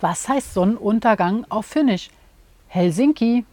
Was heißt Sonnenuntergang auf Finnisch? Helsinki.